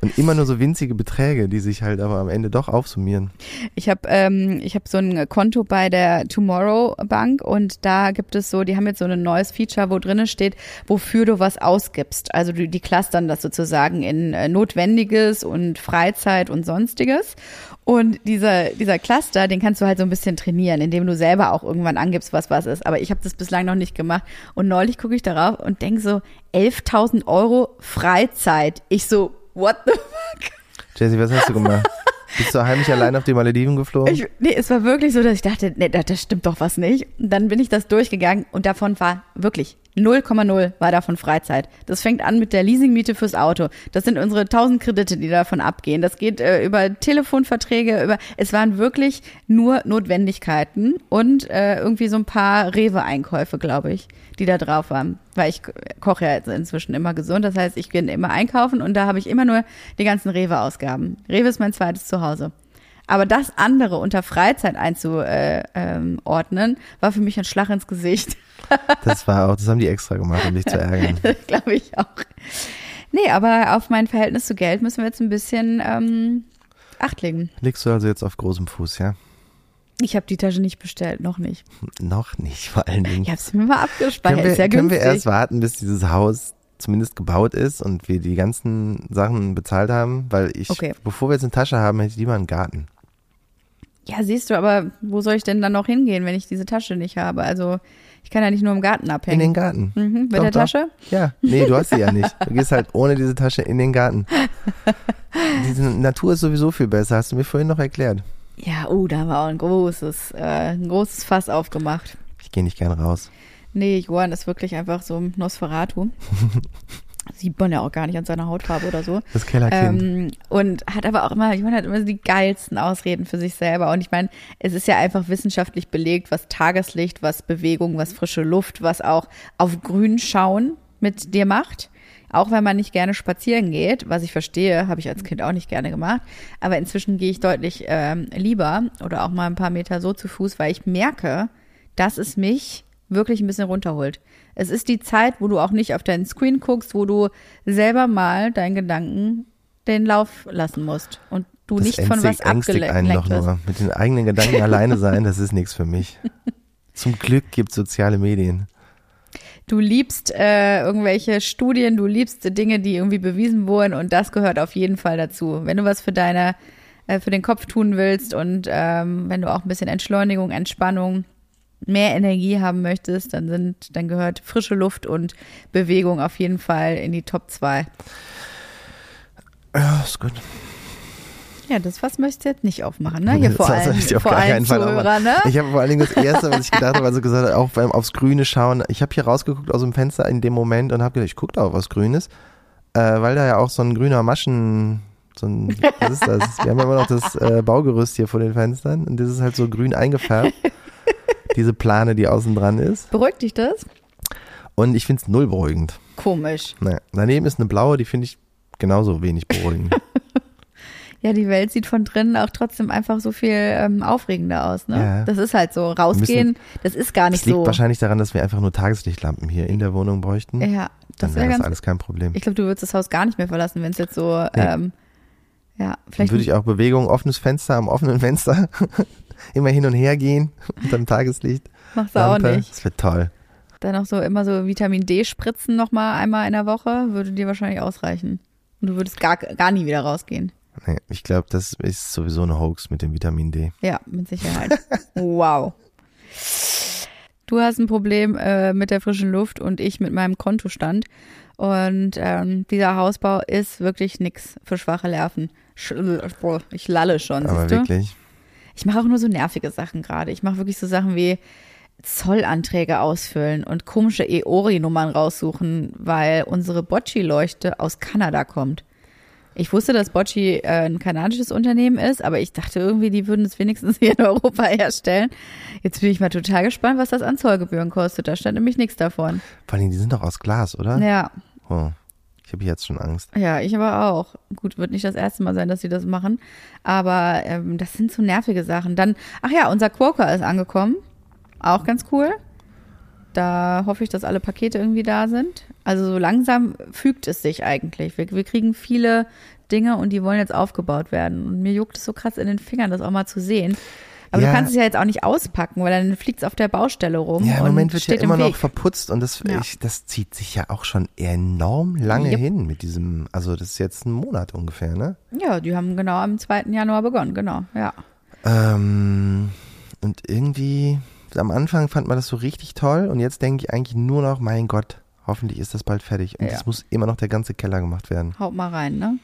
und immer nur so winzige Beträge, die sich halt aber am Ende doch aufsummieren. Ich habe ähm, ich hab so ein Konto bei der Tomorrow Bank und da gibt es so, die haben jetzt so ein neues Feature, wo drinnen steht, wofür du was ausgibst. Also die, die clustern das sozusagen in äh, Notwendiges und Freizeit und Sonstiges. Und dieser, dieser Cluster, den kannst du halt so ein bisschen trainieren, indem du selber auch irgendwann angibst, was was ist. Aber ich habe das bislang noch nicht gemacht. Und neulich gucke ich darauf und denk so, 11.000 Euro Freizeit. Ich so, what the fuck? Jessie, was hast du gemacht? Bist du heimlich allein auf die Malediven geflogen? Ich, nee, es war wirklich so, dass ich dachte, nee, da, das stimmt doch was nicht. Und dann bin ich das durchgegangen und davon war wirklich 0,0 war davon Freizeit. Das fängt an mit der Leasingmiete fürs Auto. Das sind unsere 1000 Kredite, die davon abgehen. Das geht äh, über Telefonverträge, über es waren wirklich nur Notwendigkeiten und äh, irgendwie so ein paar Rewe-Einkäufe, glaube ich, die da drauf waren. Weil ich ko- koche ja inzwischen immer gesund. Das heißt, ich gehe immer einkaufen und da habe ich immer nur die ganzen Rewe-Ausgaben. Rewe ist mein zweites Zuhause. Aber das andere unter Freizeit einzuordnen, ordnen, war für mich ein Schlag ins Gesicht. Das war auch, das haben die extra gemacht, um dich zu ärgern. Glaube ich auch. Nee, aber auf mein Verhältnis zu Geld müssen wir jetzt ein bisschen ähm, Acht legen. Liegst du also jetzt auf großem Fuß, ja? Ich habe die Tasche nicht bestellt, noch nicht. Noch nicht, vor allen Dingen. Ich habe es mir mal abgespeichert. können wir, ja können wir erst warten, bis dieses Haus zumindest gebaut ist und wir die ganzen Sachen bezahlt haben, weil ich, Okay. bevor wir jetzt eine Tasche haben, hätte ich lieber einen Garten. Ja, siehst du, aber wo soll ich denn dann noch hingehen, wenn ich diese Tasche nicht habe? Also ich kann ja nicht nur im Garten In abhängen. den Garten. mhm, mit Doch, der doch. Tasche? Ja, nee, du hast sie ja nicht. Du gehst halt ohne diese Tasche in den Garten. Diese Natur ist sowieso viel besser, hast du mir vorhin noch erklärt. Ja, oh, da haben wir auch ein großes, äh, ein großes Fass aufgemacht. Ich gehe nicht gern raus. Nee, Johann ist wirklich einfach so ein Nosferatu. Sieht man ja auch gar nicht an seiner Hautfarbe oder so. Das Kellerkind. Ähm, und hat aber auch immer, Johann hat immer so die geilsten Ausreden für sich selber. Und ich meine, es ist ja einfach wissenschaftlich belegt, was Tageslicht, was Bewegung, was frische Luft, was auch auf Grün schauen mit dir macht. Auch wenn man nicht gerne spazieren geht, was ich verstehe, habe ich als Kind auch nicht gerne gemacht. Aber inzwischen gehe ich deutlich ähm, lieber oder auch mal ein paar Meter so zu Fuß, weil ich merke, dass es mich wirklich ein bisschen runterholt. Es ist die Zeit, wo du auch nicht auf deinen Screen guckst, wo du selber mal deinen Gedanken den Lauf lassen musst und du das nicht von was ängstigt einen abgelenkt doch wirst. nur. Mit den eigenen Gedanken alleine sein, das ist nichts für mich. Zum Glück gibt soziale Medien. Du liebst äh, irgendwelche Studien, du liebst Dinge, die irgendwie bewiesen wurden und das gehört auf jeden Fall dazu. Wenn du was für deine, äh, für den Kopf tun willst und ähm, wenn du auch ein bisschen Entschleunigung, Entspannung, mehr Energie haben möchtest, dann sind, dann gehört frische Luft und Bewegung auf jeden Fall in die Top 2. Ja, ist gut. Ja, das was möchtest du jetzt nicht aufmachen, ne? Hier vor Das soll allem, ich auf vor gar allen keinen Fall Zuhörern, ne? Ich habe vor allen Dingen das Erste, was ich gedacht habe, als du gesagt hast, auch beim aufs Grüne schauen. Ich habe hier rausgeguckt aus dem Fenster in dem Moment und habe gedacht, ich gucke da auf was Grünes, äh, weil da ja auch so ein grüner Maschen, so ein, was ist das? Wir haben immer noch das äh, Baugerüst hier vor den Fenstern und das ist halt so grün eingefärbt. Diese Plane, die außen dran ist. Beruhigt dich das? Und ich finde es null beruhigend. Komisch. Naja, daneben ist eine blaue, die finde ich genauso wenig beruhigend. Ja, die Welt sieht von drinnen auch trotzdem einfach so viel ähm, aufregender aus, ne? Ja. Das ist halt so. Rausgehen, das ist gar Das nicht liegt so. wahrscheinlich daran, dass wir einfach nur Tageslichtlampen hier in der Wohnung bräuchten. Ja, das Dann wäre wäre das alles kein Problem. Ich glaube, du würdest das Haus gar nicht mehr verlassen, wenn es jetzt so, Nee. ähm, ja, Dann vielleicht würde ich auch Bewegung, offenes Fenster am offenen Fenster immer hin und her gehen unterm Tageslicht. machst du auch nicht. Das wird toll. Dann noch so immer so Vitamin D spritzen nochmal einmal in der Woche, würde dir wahrscheinlich ausreichen. Und du würdest gar, gar nie wieder rausgehen. Nee, ich glaube, das ist sowieso eine Hoax mit dem Vitamin D. Ja, mit Sicherheit. wow. Du hast ein Problem äh, mit der frischen Luft und ich mit meinem Kontostand. Und ähm, dieser Hausbau ist wirklich nix für schwache Nerven. Ich lalle schon, Aber siehst du? wirklich. Ich mache auch nur so nervige Sachen gerade. Ich mache wirklich so Sachen wie Zollanträge ausfüllen und komische EORI-Nummern raussuchen, weil unsere Bocci-Leuchte aus Kanada kommt. Ich wusste, dass Bocci äh, ein kanadisches Unternehmen ist, aber ich dachte irgendwie, die würden es wenigstens hier in Europa herstellen. Jetzt bin ich mal total gespannt, was das an Zollgebühren kostet. Da stand nämlich nichts davon. Vor allem, die sind doch aus Glas, oder? Ja, Oh, ich habe jetzt schon Angst. ja, ich aber auch. Gut, wird nicht das erste Mal sein, dass sie das machen, aber ähm, das sind so nervige Sachen. Dann, ach ja, unser Quoker ist angekommen. Auch ganz cool. Da hoffe ich, dass alle Pakete irgendwie da sind. Also so langsam fügt es sich eigentlich. Wir, wir kriegen viele Dinge und die wollen jetzt aufgebaut werden. Und mir juckt es so krass in den Fingern, das auch mal zu sehen. Aber Ja. du kannst es ja jetzt auch nicht auspacken, weil dann fliegt es auf der Baustelle rum. Ja, im und Moment wird ja immer noch verputzt und das, Ja. ich, das zieht sich ja auch schon enorm lange Yep. hin mit diesem, also das ist jetzt ein Monat ungefähr, ne? Ja, die haben genau am 2. Januar begonnen, genau, ja. Ähm, und irgendwie, am Anfang fand man das so richtig toll und jetzt denke ich eigentlich nur noch, mein Gott, hoffentlich ist das bald fertig. Und Ja. es muss immer noch der ganze Keller gemacht werden. Haut mal rein, ne?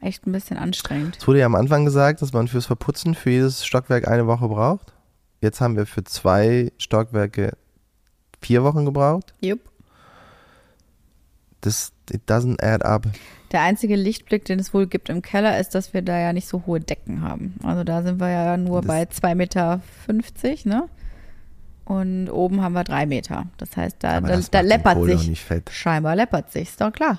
Echt ein bisschen anstrengend. Es wurde ja am Anfang gesagt, dass man fürs Verputzen für jedes Stockwerk eine Woche braucht. Jetzt haben wir für zwei Stockwerke vier Wochen gebraucht. Jupp. Das it doesn't add up. Der einzige Lichtblick, den es wohl gibt im Keller, ist, dass wir da ja nicht so hohe Decken haben. Also da sind wir ja nur Das- bei 2,50 Meter, ne? Und oben haben wir drei Meter. Das heißt, da, da, da doch sich. Scheinbar läppert sich, ist doch klar.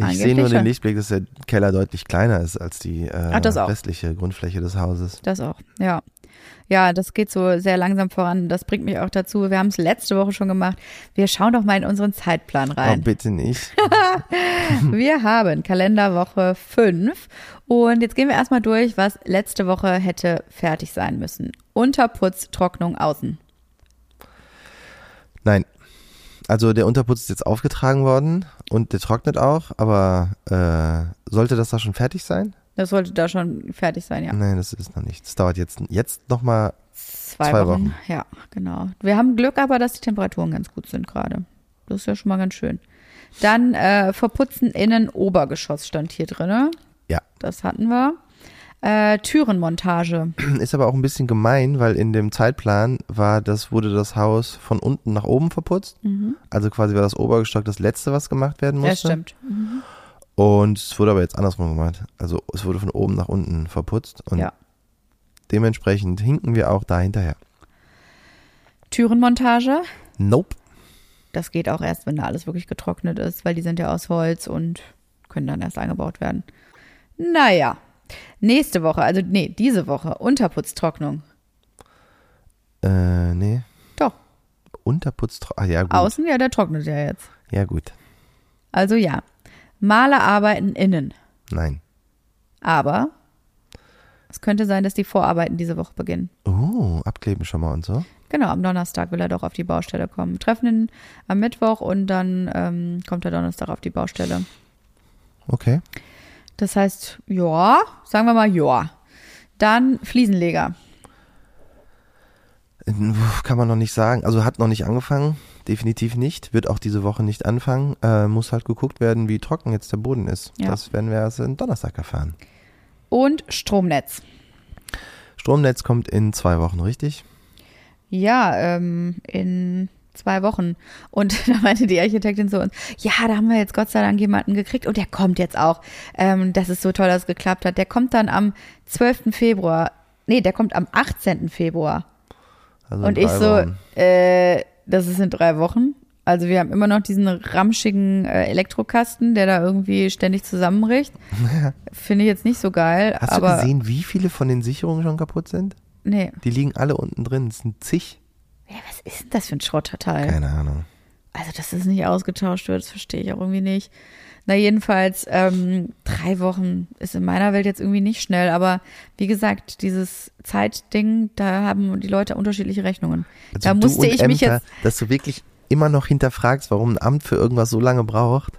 Ich sehe nur den. Lichtblick, dass der Keller deutlich kleiner ist als die äh, Ach, restliche Grundfläche des Hauses. Das auch, ja. Ja, das geht so sehr langsam voran. Das bringt mich auch dazu. Wir haben es letzte Woche schon gemacht. Wir schauen doch mal in unseren Zeitplan Oh, rein. bitte nicht. Wir haben Kalenderwoche 5 und jetzt gehen wir erstmal durch, was letzte Woche hätte fertig sein müssen. Unterputz, Trocknung außen. Nein. Also der Unterputz ist jetzt aufgetragen worden und der trocknet auch, aber äh, sollte das da schon fertig sein? Das sollte da schon fertig sein, ja. Nein, das ist noch nicht. Das dauert jetzt, jetzt nochmal Zwei, Zwei Wochen. Wochen. Ja, genau. Wir haben Glück aber, dass die Temperaturen ganz gut sind gerade. Das ist ja schon mal ganz schön. Dann äh, verputzen innen Obergeschoss stand hier drinne. Ja. Das hatten wir. Äh, Türenmontage. Ist aber auch ein bisschen gemein, weil in dem Zeitplan war das, wurde das Haus von unten nach oben verputzt. Also quasi war das Obergestock das letzte, was gemacht werden musste. Ja, stimmt. Mhm. Und es wurde aber jetzt andersrum gemacht. Also es wurde von oben nach unten verputzt und Ja. dementsprechend hinken wir auch da hinterher. Türenmontage. Nope. Das geht auch erst, wenn da alles wirklich getrocknet ist, weil die sind ja aus Holz und können dann erst eingebaut werden. Naja. Nächste Woche, also nee, diese Woche, Unterputztrocknung. Äh, nee. Doch. Unterputz. Ah, ja, gut. Außen, ja, der trocknet ja jetzt. Ja, gut. Also ja. Malerarbeiten innen. Nein. Aber es könnte sein, dass die Vorarbeiten diese Woche beginnen. Oh, abkleben schon mal und so. Genau, am Donnerstag will er doch auf die Baustelle kommen. Wir treffen ihn am Mittwoch und dann ähm, kommt er Donnerstag auf die Baustelle. Okay. Das heißt, ja, sagen wir mal ja. Dann Fliesenleger. Kann man noch nicht sagen. Also hat noch nicht angefangen. Definitiv nicht. Wird auch diese Woche nicht anfangen. Äh, muss halt geguckt werden, wie trocken jetzt der Boden ist. Ja. Das werden wir erst am Donnerstag erfahren. Und Stromnetz. Stromnetz kommt in zwei Wochen, richtig? Ja, ähm, in zwei Wochen. Und da meinte die Architektin zu uns, ja, da haben wir jetzt Gott sei Dank jemanden gekriegt und der kommt jetzt auch. Ähm, das ist so toll, dass es geklappt hat. Der kommt dann am 12. Februar. Nee, der kommt am 18. Februar. Also Und ich so, äh, das ist in drei Wochen. Also wir haben immer noch diesen ramschigen äh, Elektrokasten, der da irgendwie ständig zusammenbricht. Finde ich jetzt nicht so geil. Hast aber du gesehen, wie viele von den Sicherungen schon kaputt sind? nee. Die liegen alle unten drin. Es sind zig. Ja, was ist denn das für ein Schrotterteil? Keine Ahnung. Also, dass das nicht ausgetauscht wird, das verstehe ich auch irgendwie nicht. Na, jedenfalls, ähm, drei Wochen ist in meiner Welt jetzt irgendwie nicht schnell, aber wie gesagt, dieses Zeitding, da haben die Leute unterschiedliche Rechnungen. Also da musste ich mich Ämter, jetzt, Dass du wirklich immer noch hinterfragst, warum ein Amt für irgendwas so lange braucht.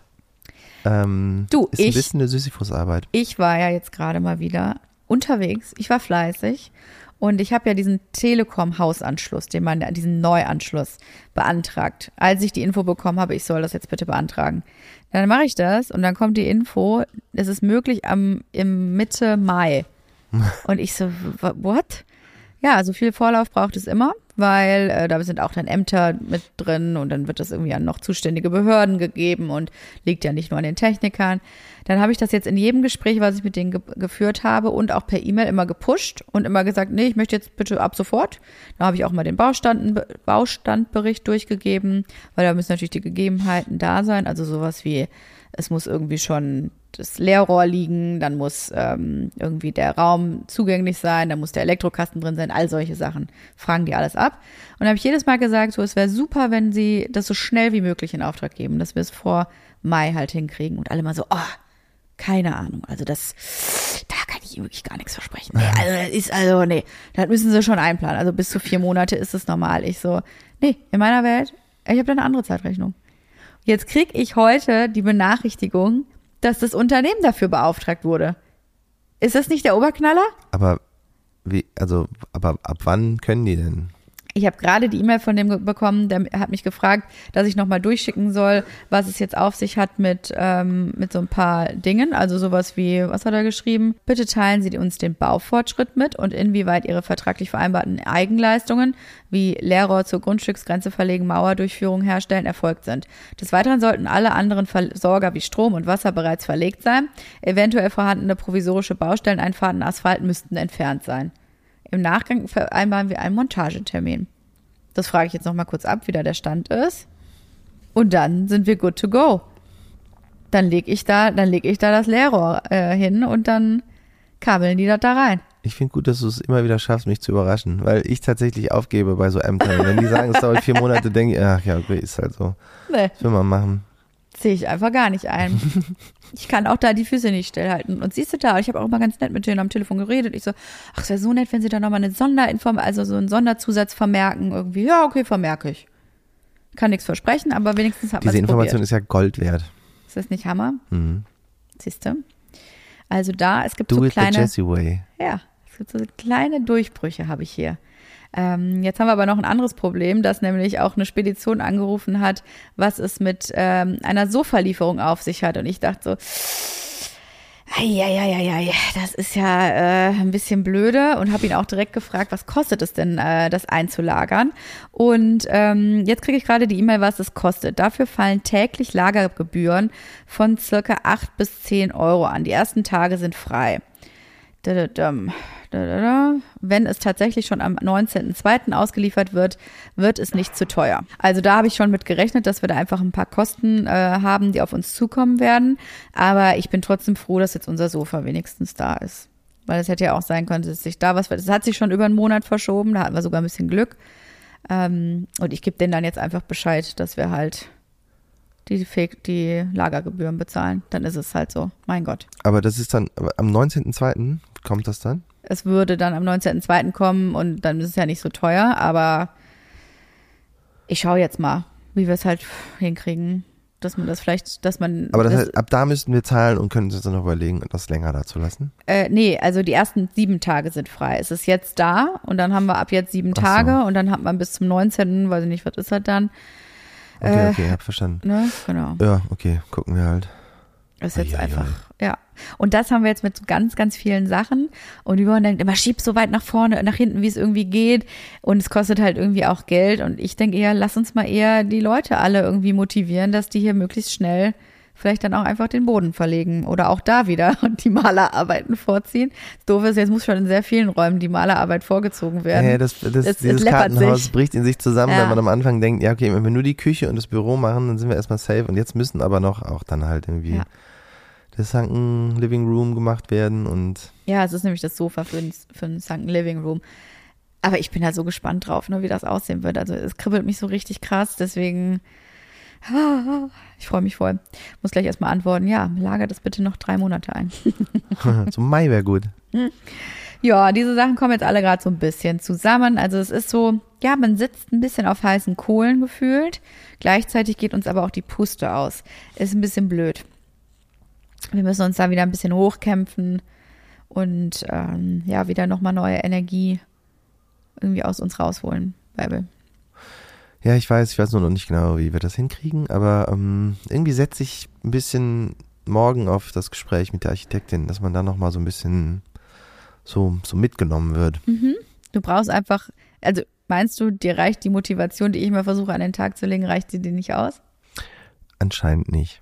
Ähm, Du, ist ein ich- bisschen eine Sisyphusarbeit. ich war ja jetzt gerade mal wieder unterwegs, ich war fleißig und ich habe ja diesen Telekom-Hausanschluss, den man, diesen Neuanschluss beantragt. Als ich die Info bekommen habe, ich soll das jetzt bitte beantragen. Dann mache ich das und dann kommt die Info, es ist möglich am im Mitte Mai. Und ich so, what? Ja, also viel Vorlauf braucht es immer, weil äh, da sind auch dann Ämter mit drin und dann wird das irgendwie an noch zuständige Behörden gegeben und liegt ja nicht nur an den Technikern. Dann habe ich das jetzt in jedem Gespräch, was ich mit denen ge geführt habe und auch per E-Mail immer gepusht und immer gesagt, nee, ich möchte jetzt bitte ab sofort. Da habe ich auch mal den Baustand, Baustandbericht durchgegeben, weil da müssen natürlich die Gegebenheiten da sein, also sowas wie es muss irgendwie schon das Leerrohr liegen, dann muss ähm, irgendwie der Raum zugänglich sein, dann muss der Elektrokasten drin sein, all solche Sachen. Fragen die alles ab. Und da habe ich jedes Mal gesagt, so, es wäre super, wenn sie das so schnell wie möglich in Auftrag geben, dass wir es vor Mai halt hinkriegen. Und alle mal so, oh, keine Ahnung. Also das, da kann ich wirklich gar nichts versprechen. Nee, also das ist also, nee, das müssen sie schon einplanen. Also bis zu vier Monate ist es normal. Ich so, nee, in meiner Welt, ich habe da eine andere Zeitrechnung. Jetzt krieg ich heute die Benachrichtigung, dass das Unternehmen dafür beauftragt wurde. Ist das nicht der Oberknaller? Aber wie, also, aber ab wann können die denn? Ich habe gerade die E-Mail von dem bekommen, der hat mich gefragt, dass ich nochmal durchschicken soll, was es jetzt auf sich hat mit, ähm, mit so ein paar Dingen. Also sowas wie, was hat er geschrieben? Bitte teilen Sie uns den Baufortschritt mit und inwieweit Ihre vertraglich vereinbarten Eigenleistungen wie Leerrohr zur Grundstücksgrenze verlegen, Mauerdurchführung herstellen erfolgt sind. Des Weiteren sollten alle anderen Versorger wie Strom und Wasser bereits verlegt sein. Eventuell vorhandene provisorische Baustelleneinfahrten, Asphalt müssten entfernt sein. Im Nachgang vereinbaren wir einen Montagetermin. Das frage ich jetzt noch mal kurz ab, wie da der Stand ist. Und dann sind wir good to go. Dann leg ich da, dann leg ich da das Leerrohr äh, hin und dann kabeln die das da rein. Ich finde gut, dass du es immer wieder schaffst, mich zu überraschen, weil ich tatsächlich aufgebe bei so Ämtern. Wenn die sagen, es dauert vier Monate, denke ich, ach ja, okay, ist halt so. Nee, Das will man machen. sehe ich einfach gar nicht ein. ich kann auch da die Füße nicht stillhalten. Und siehst du da, ich habe auch immer ganz nett mit denen am Telefon geredet. Ich so, ach, es wäre so nett, wenn sie da nochmal eine Sonderinform, also so einen Sonderzusatz vermerken irgendwie. Ja, okay, vermerke ich. kann nichts versprechen, aber wenigstens hat man Diese es Information probiert. ist ja Gold wert. Ist das nicht Hammer? Mhm. Siehst du? Also da, es gibt Do so it the kleine, Jesse way. ja, es gibt so kleine Durchbrüche habe ich hier. Ähm, jetzt haben wir aber noch ein anderes Problem, dass nämlich auch eine Spedition angerufen hat, was es mit ähm, einer Sofalieferung auf sich hat. Und ich dachte so, Eieieiei, das ist ja äh, ein bisschen blöde und habe ihn auch direkt gefragt, was kostet es denn, äh, das einzulagern? Und ähm, jetzt kriege ich gerade die E-Mail, was es kostet. Dafür fallen täglich Lagergebühren von circa 8 bis 10 Euro an. Die ersten Tage sind frei. Wenn es tatsächlich schon am 19.02. ausgeliefert wird, wird es nicht zu teuer. Also da habe ich schon mit gerechnet, dass wir da einfach ein paar Kosten äh, haben, die auf uns zukommen werden. Aber ich bin trotzdem froh, dass jetzt unser Sofa wenigstens da ist. Weil es hätte ja auch sein können, dass sich da was, das hat sich schon über einen Monat verschoben, da hatten wir sogar ein bisschen Glück. Ähm, und ich gebe denen dann jetzt einfach Bescheid, dass wir halt die, die Lagergebühren bezahlen. Dann ist es halt so. Mein Gott. Aber das ist dann, am 19.02. kommt das dann? Es würde dann am 19.02. kommen und dann ist es ja nicht so teuer, aber ich schaue jetzt mal, wie wir es halt hinkriegen, dass man das vielleicht, dass man. Aber das heißt, ab da müssten wir zahlen und können uns dann noch überlegen, das länger da zu lassen. äh, nee, also die ersten sieben Tage sind frei. Es ist jetzt da und dann haben wir ab jetzt sieben so. Tage und dann hat man bis zum 19., weiß ich nicht, was ist das dann? Okay, Äh, okay, hab verstanden. Ne? Genau. Ja, okay, gucken wir halt. Ist jetzt Eieiei. einfach, ja. Und das haben wir jetzt mit so ganz, ganz vielen Sachen. Und die wollen denkt immer, schieb so weit nach vorne, nach hinten, wie es irgendwie geht. Und es kostet halt irgendwie auch Geld. Und ich denke eher, lass uns mal eher die Leute alle irgendwie motivieren, dass die hier möglichst schnell vielleicht dann auch einfach den Boden verlegen oder auch da wieder und die Malerarbeiten vorziehen. Das Doofe ist, jetzt muss schon in sehr vielen Räumen die Malerarbeit vorgezogen werden. Ja, das, das, Es- es dieses läppert Kartenhaus sich. bricht in sich zusammen, Ja. wenn man am Anfang denkt, ja, okay, wenn wir nur die Küche und das Büro machen, dann sind wir erstmal safe. Und jetzt müssen aber noch auch dann halt irgendwie Ja. Das Sunken Living Room gemacht werden und Ja, es ist nämlich das Sofa für den, für den Sunken Living Room. Aber ich bin da so gespannt drauf, ne, wie das aussehen wird. Also es kribbelt mich so richtig krass, deswegen ich freue mich voll. Muss gleich erstmal antworten, ja, lager das bitte noch drei Monate ein. zum Mai wäre gut. Ja, diese Sachen kommen jetzt alle gerade so ein bisschen zusammen. Also es ist so, ja, man sitzt ein bisschen auf heißen Kohlen gefühlt. Gleichzeitig geht uns aber auch die Puste aus. Ist ein bisschen blöd. Wir müssen uns da wieder ein bisschen hochkämpfen und ähm, ja, wieder nochmal neue Energie irgendwie aus uns rausholen. Bärbel. Ja, ich weiß, ich weiß nur noch nicht genau, wie wir das hinkriegen, aber ähm, irgendwie setze ich ein bisschen morgen auf das Gespräch mit der Architektin, dass man da nochmal so ein bisschen so, so mitgenommen wird. Du brauchst einfach, also meinst du, dir reicht die Motivation, die ich immer versuche an den Tag zu legen, reicht sie dir nicht aus? Anscheinend nicht.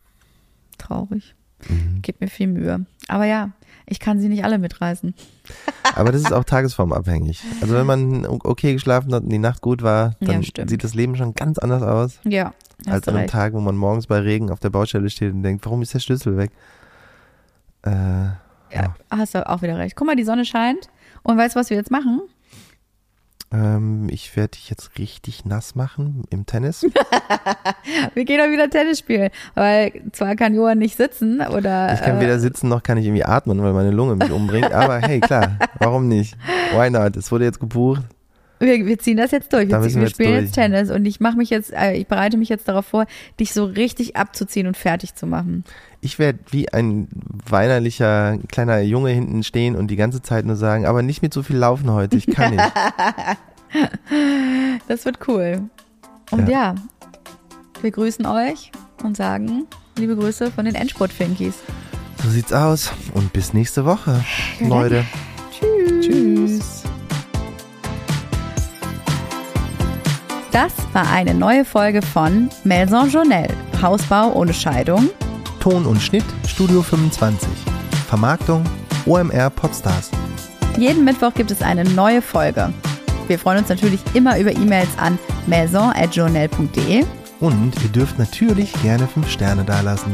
Traurig. Mhm. Gib mir viel Mühe. Aber ja, ich kann sie nicht alle mitreißen. Aber das ist auch tagesformabhängig. Also wenn man okay geschlafen hat und die Nacht gut war, Ja, dann stimmt. sieht das Leben schon ganz anders aus, Ja, als an einem recht. Tag, wo man morgens bei Regen auf der Baustelle steht und denkt, warum ist der Schlüssel weg? Äh, Ja, hast du auch wieder recht. Guck mal, die Sonne scheint. Und weißt du, was wir jetzt machen? Ähm, ich werde dich jetzt richtig nass machen im Tennis. Wir gehen doch wieder Tennis spielen. Weil zwar kann Johann nicht sitzen oder. Ich kann äh, weder sitzen noch kann ich irgendwie atmen, weil meine Lunge mich umbringt. Aber hey, klar, warum nicht? Why not? Es wurde jetzt gebucht. Wir, wir ziehen das jetzt durch. Wir, Da müssen ziehen, wir wir jetzt spielen durch. jetzt Tennis und ich mache mich jetzt, äh, ich bereite mich jetzt darauf vor, dich so richtig abzuziehen und fertig zu machen. Ich werde wie ein weinerlicher kleiner Junge hinten stehen und die ganze Zeit nur sagen, aber nicht mit so viel laufen heute, ich kann nicht. Das wird cool. Und ja, wir grüßen euch und sagen liebe Grüße von den Endspurt-Finkies. So sieht's aus und bis nächste Woche, Leute. Tschüss. Tschüss. Das war eine neue Folge von Maison Journal. Hausbau ohne Scheidung. Ton und Schnitt Studio 25. Vermarktung OMR Podstars. Jeden Mittwoch gibt es eine neue Folge. Wir freuen uns natürlich immer über E-Mails an maison.journal.de. Und ihr dürft natürlich gerne 5 Sterne dalassen.